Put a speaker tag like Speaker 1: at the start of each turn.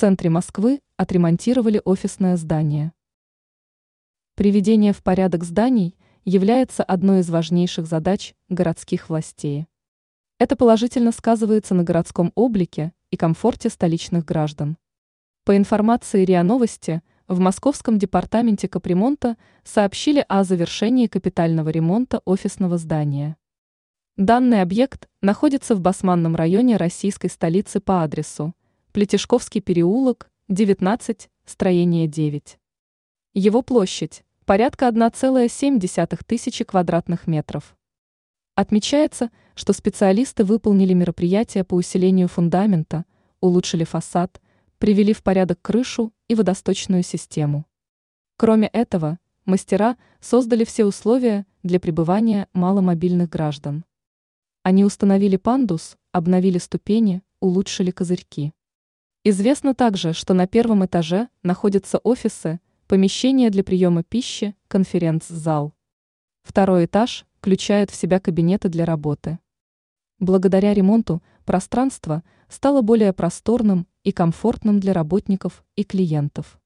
Speaker 1: центре Москвы отремонтировали офисное здание. Приведение в порядок зданий является одной из важнейших задач городских властей. Это положительно сказывается на городском облике и комфорте столичных граждан. По информации РИА Новости, в Московском департаменте капремонта сообщили о завершении капитального ремонта офисного здания. Данный объект находится в Басманном районе российской столицы по адресу Плетешковский переулок, 19, строение 9. Его площадь – порядка 1,7 тысячи квадратных метров. Отмечается, что специалисты выполнили мероприятия по усилению фундамента, улучшили фасад, привели в порядок крышу и водосточную систему. Кроме этого, мастера создали все условия для пребывания маломобильных граждан. Они установили пандус, обновили ступени, улучшили козырьки. Известно также, что на первом этаже находятся офисы, помещения для приема пищи, конференц-зал. Второй этаж включает в себя кабинеты для работы. Благодаря ремонту пространство стало более просторным и комфортным для работников и клиентов.